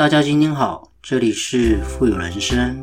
大家今天好，这里是富有人生。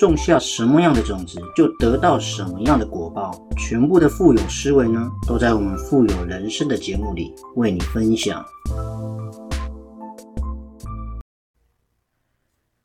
种下什么样的种子，就得到什么样的果报。全部的富有思维呢，都在我们富有人生的节目里为你分享。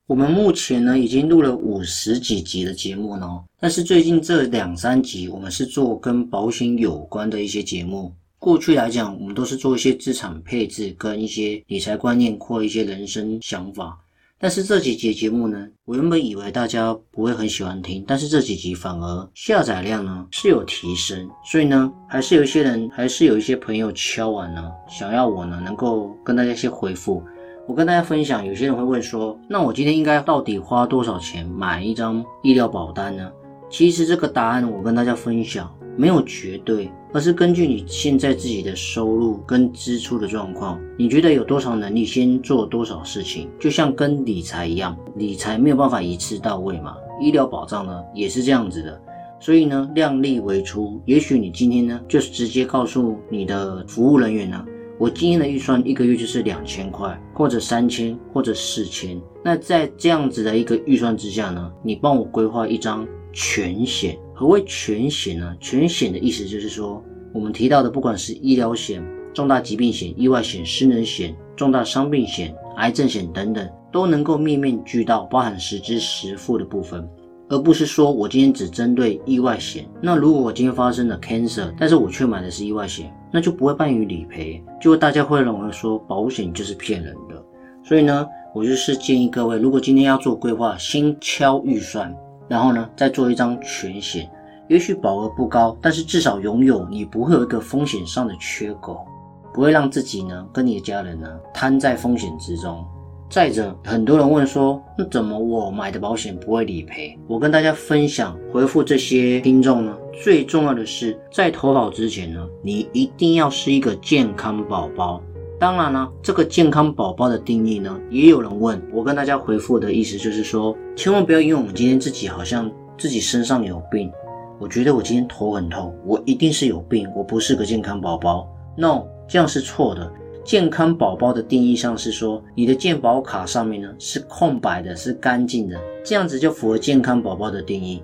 我们目前呢，已经录了五十几集的节目呢，但是最近这两三集，我们是做跟保险有关的一些节目。过去来讲，我们都是做一些资产配置跟一些理财观念或一些人生想法。但是这几集节目呢，我原本以为大家不会很喜欢听，但是这几集反而下载量呢是有提升，所以呢，还是有一些人，还是有一些朋友敲完呢，想要我呢能够跟大家一些回复。我跟大家分享，有些人会问说，那我今天应该到底花多少钱买一张医疗保单呢？其实这个答案我跟大家分享，没有绝对。而是根据你现在自己的收入跟支出的状况，你觉得有多少能力先做多少事情，就像跟理财一样，理财没有办法一次到位嘛。医疗保障呢也是这样子的，所以呢量力为出。也许你今天呢就是直接告诉你的服务人员呢，我今天的预算一个月就是两千块，或者三千，或者四千。那在这样子的一个预算之下呢，你帮我规划一张全险。何谓全险呢？全险的意思就是说，我们提到的，不管是医疗险、重大疾病险、意外险、失能险、重大伤病险、癌症险等等，都能够面面俱到，包含实支实付的部分，而不是说我今天只针对意外险。那如果我今天发生了 cancer，但是我却买的是意外险，那就不会办于理赔，就大家会认为说保险就是骗人的。所以呢，我就是建议各位，如果今天要做规划，先敲预算。然后呢，再做一张全险，也许保额不高，但是至少拥有你不会有一个风险上的缺口，不会让自己呢跟你的家人呢瘫在风险之中。再者，很多人问说，那怎么我买的保险不会理赔？我跟大家分享，回复这些听众呢，最重要的是在投保之前呢，你一定要是一个健康宝宝。当然了，这个健康宝宝的定义呢，也有人问我，跟大家回复的意思就是说，千万不要因为我们今天自己好像自己身上有病，我觉得我今天头很痛，我一定是有病，我不是个健康宝宝。No，这样是错的。健康宝宝的定义上是说，你的健保卡上面呢是空白的，是干净的，这样子就符合健康宝宝的定义。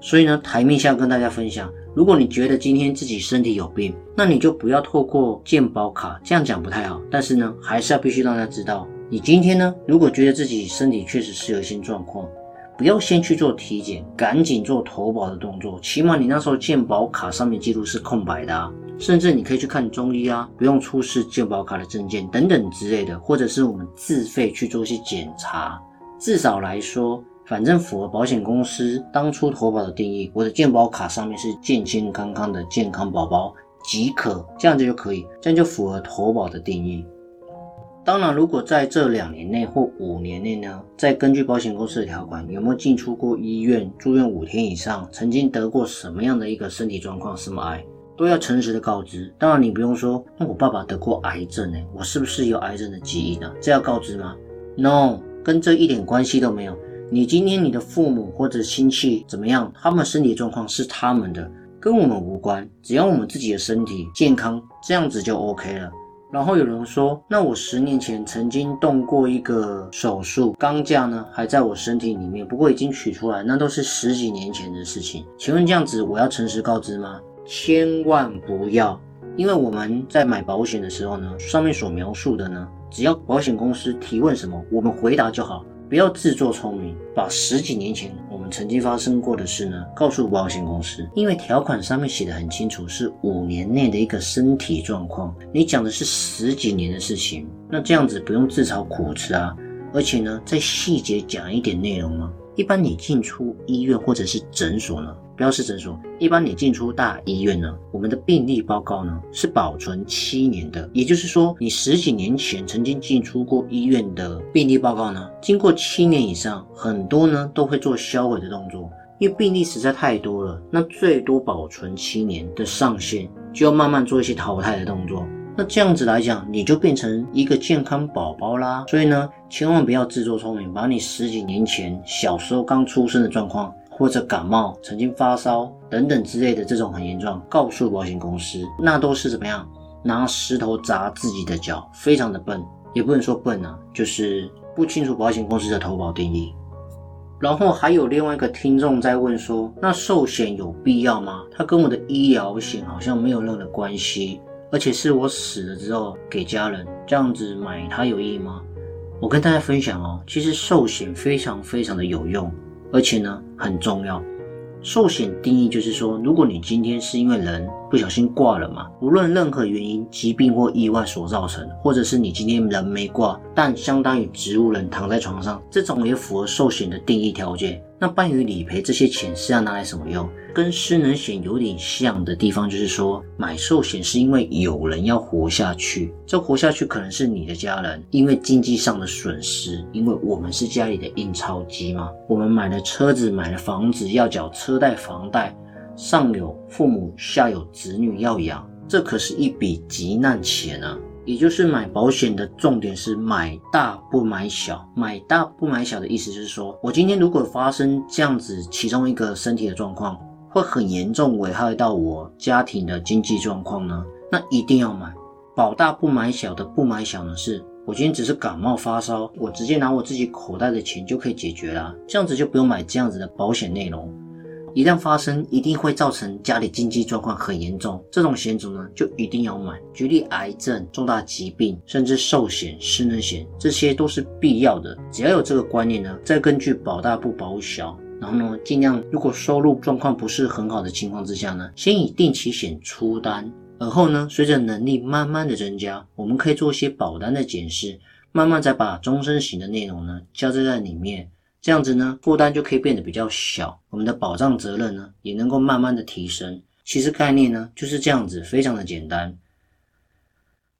所以呢，台面下跟大家分享。如果你觉得今天自己身体有病，那你就不要透过健保卡，这样讲不太好。但是呢，还是要必须让他知道，你今天呢，如果觉得自己身体确实是有一些状况，不要先去做体检，赶紧做投保的动作。起码你那时候健保卡上面记录是空白的啊，甚至你可以去看中医啊，不用出示健保卡的证件等等之类的，或者是我们自费去做一些检查。至少来说。反正符合保险公司当初投保的定义，我的健保卡上面是健健康康的健康宝宝即可，这样子就可以，这样就符合投保的定义。当然，如果在这两年内或五年内呢，再根据保险公司的条款，有没有进出过医院、住院五天以上，曾经得过什么样的一个身体状况，什么癌，都要诚实的告知。当然，你不用说，那我爸爸得过癌症呢，我是不是有癌症的基因呢？这要告知吗？No，跟这一点关系都没有。你今天你的父母或者亲戚怎么样？他们身体状况是他们的，跟我们无关。只要我们自己的身体健康，这样子就 OK 了。然后有人说，那我十年前曾经动过一个手术，钢架呢还在我身体里面，不过已经取出来，那都是十几年前的事情。请问这样子我要诚实告知吗？千万不要，因为我们在买保险的时候呢，上面所描述的呢，只要保险公司提问什么，我们回答就好。不要自作聪明，把十几年前我们曾经发生过的事呢告诉保险公司，因为条款上面写的很清楚，是五年内的一个身体状况。你讲的是十几年的事情，那这样子不用自找苦吃啊。而且呢，在细节讲一点内容吗？一般你进出医院或者是诊所呢，标示诊所，一般你进出大医院呢，我们的病历报告呢是保存七年的，也就是说，你十几年前曾经进出过医院的病历报告呢，经过七年以上，很多呢都会做销毁的动作，因为病例实在太多了，那最多保存七年的上限，就要慢慢做一些淘汰的动作。那这样子来讲，你就变成一个健康宝宝啦。所以呢，千万不要自作聪明，把你十几年前小时候刚出生的状况，或者感冒、曾经发烧等等之类的这种很严重，告诉保险公司，那都是怎么样拿石头砸自己的脚，非常的笨，也不能说笨啊，就是不清楚保险公司的投保定义。然后还有另外一个听众在问说，那寿险有必要吗？它跟我的医疗险好像没有任何关系。而且是我死了之后给家人这样子买，它有意义吗？我跟大家分享哦，其实寿险非常非常的有用，而且呢很重要。寿险定义就是说，如果你今天是因为人不小心挂了嘛，无论任何原因，疾病或意外所造成，或者是你今天人没挂，但相当于植物人躺在床上，这种也符合寿险的定义条件。那办于理赔这些钱是要拿来什么用？跟失能险有点像的地方，就是说买寿险是因为有人要活下去，这活下去可能是你的家人，因为经济上的损失，因为我们是家里的印钞机嘛，我们买了车子，买了房子，要缴车贷、房贷，上有父母，下有子女要养，这可是一笔急难钱啊。也就是买保险的重点是买大不买小，买大不买小的意思就是说，我今天如果发生这样子其中一个身体的状况，会很严重危害到我家庭的经济状况呢，那一定要买保大不买小的不买小呢，是我今天只是感冒发烧，我直接拿我自己口袋的钱就可以解决了，这样子就不用买这样子的保险内容。一旦发生，一定会造成家里经济状况很严重，这种险种呢，就一定要买。举例，癌症、重大疾病，甚至寿险、失能险，这些都是必要的。只要有这个观念呢，再根据保大不保小，然后呢，尽量如果收入状况不是很好的情况之下呢，先以定期险出单，而后呢，随着能力慢慢的增加，我们可以做一些保单的检视，慢慢再把终身型的内容呢，加载在里面。这样子呢，负担就可以变得比较小，我们的保障责任呢，也能够慢慢的提升。其实概念呢就是这样子，非常的简单。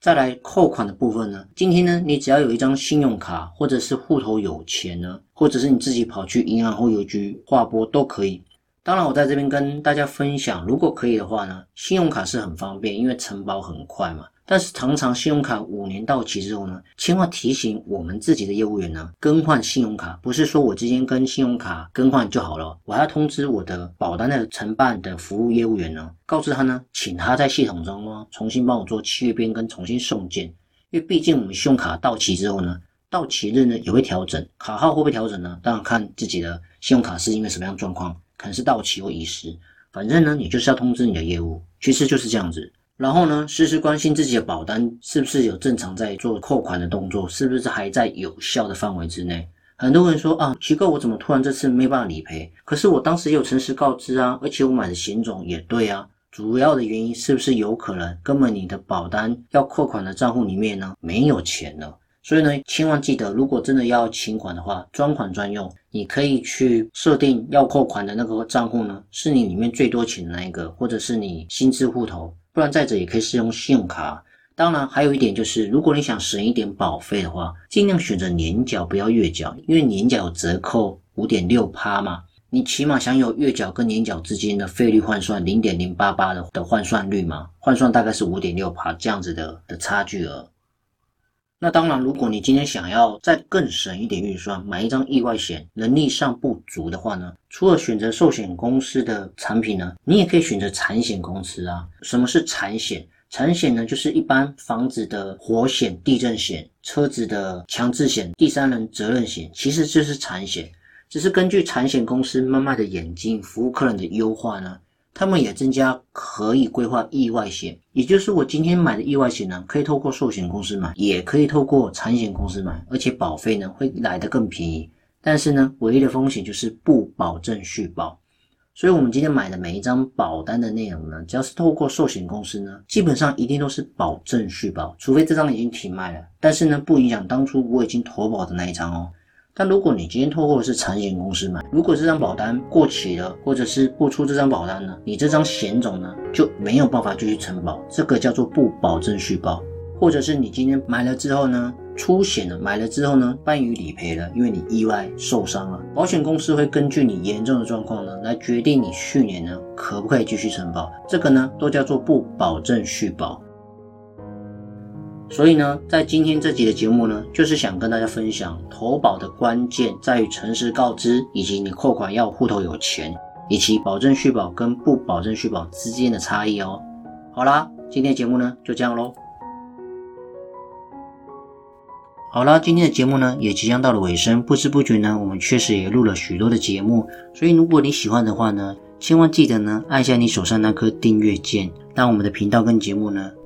再来扣款的部分呢，今天呢，你只要有一张信用卡，或者是户头有钱呢，或者是你自己跑去银行或邮局划拨都可以。当然，我在这边跟大家分享，如果可以的话呢，信用卡是很方便，因为承保很快嘛。但是常常信用卡五年到期之后呢，千万提醒我们自己的业务员呢，更换信用卡不是说我之间跟信用卡更换就好了，我还要通知我的保单的承办的服务业务员呢，告知他呢，请他在系统中呢重新帮我做契约变更，重新送件。因为毕竟我们信用卡到期之后呢，到期日呢也会调整，卡号会不会调整呢？当然看自己的信用卡是因为什么样状况，可能是到期或遗失，反正呢，你就是要通知你的业务，其实就是这样子。然后呢，时时关心自己的保单是不是有正常在做扣款的动作，是不是还在有效的范围之内。很多人说啊，奇怪，我怎么突然这次没办法理赔？可是我当时有诚实告知啊，而且我买的险种也对啊。主要的原因是不是有可能根本你的保单要扣款的账户里面呢没有钱了？所以呢，千万记得，如果真的要请款的话，专款专用，你可以去设定要扣款的那个账户呢，是你里面最多钱的那一个，或者是你新资户头。不然再者也可以使用信用卡。当然，还有一点就是，如果你想省一点保费的话，尽量选择年缴，不要月缴，因为年缴有折扣五点六趴嘛，你起码享有月缴跟年缴之间的费率换算零点零八八的的换算率嘛，换算大概是五点六趴这样子的的差距额。那当然，如果你今天想要再更省一点预算，买一张意外险，能力上不足的话呢，除了选择寿险公司的产品呢，你也可以选择产险公司啊。什么是产险？产险呢，就是一般房子的火险、地震险、车子的强制险、第三人责任险，其实就是产险，只是根据产险公司慢慢的眼睛，服务客人的优化呢。他们也增加可以规划意外险，也就是我今天买的意外险呢，可以透过寿险公司买，也可以透过产险公司买，而且保费呢会来得更便宜。但是呢，唯一的风险就是不保证续保。所以，我们今天买的每一张保单的内容呢，只要是透过寿险公司呢，基本上一定都是保证续保，除非这张已经停卖了。但是呢，不影响当初我已经投保的那一张哦。但如果你今天透过的是产险公司买，如果这张保单过期了，或者是不出这张保单呢，你这张险种呢就没有办法继续承保，这个叫做不保证续保。或者是你今天买了之后呢，出险了，买了之后呢，半于理赔了，因为你意外受伤了，保险公司会根据你严重的状况呢，来决定你去年呢可不可以继续承保，这个呢都叫做不保证续保。所以呢，在今天这集的节目呢，就是想跟大家分享投保的关键在于诚实告知，以及你扣款要户头有钱，以及保证续保跟不保证续保之间的差异哦。好啦，今天节目呢就这样喽。好啦，今天的节目呢也即将到了尾声，不知不觉呢，我们确实也录了许多的节目。所以如果你喜欢的话呢，千万记得呢按下你手上那颗订阅键，让我们的频道跟节目呢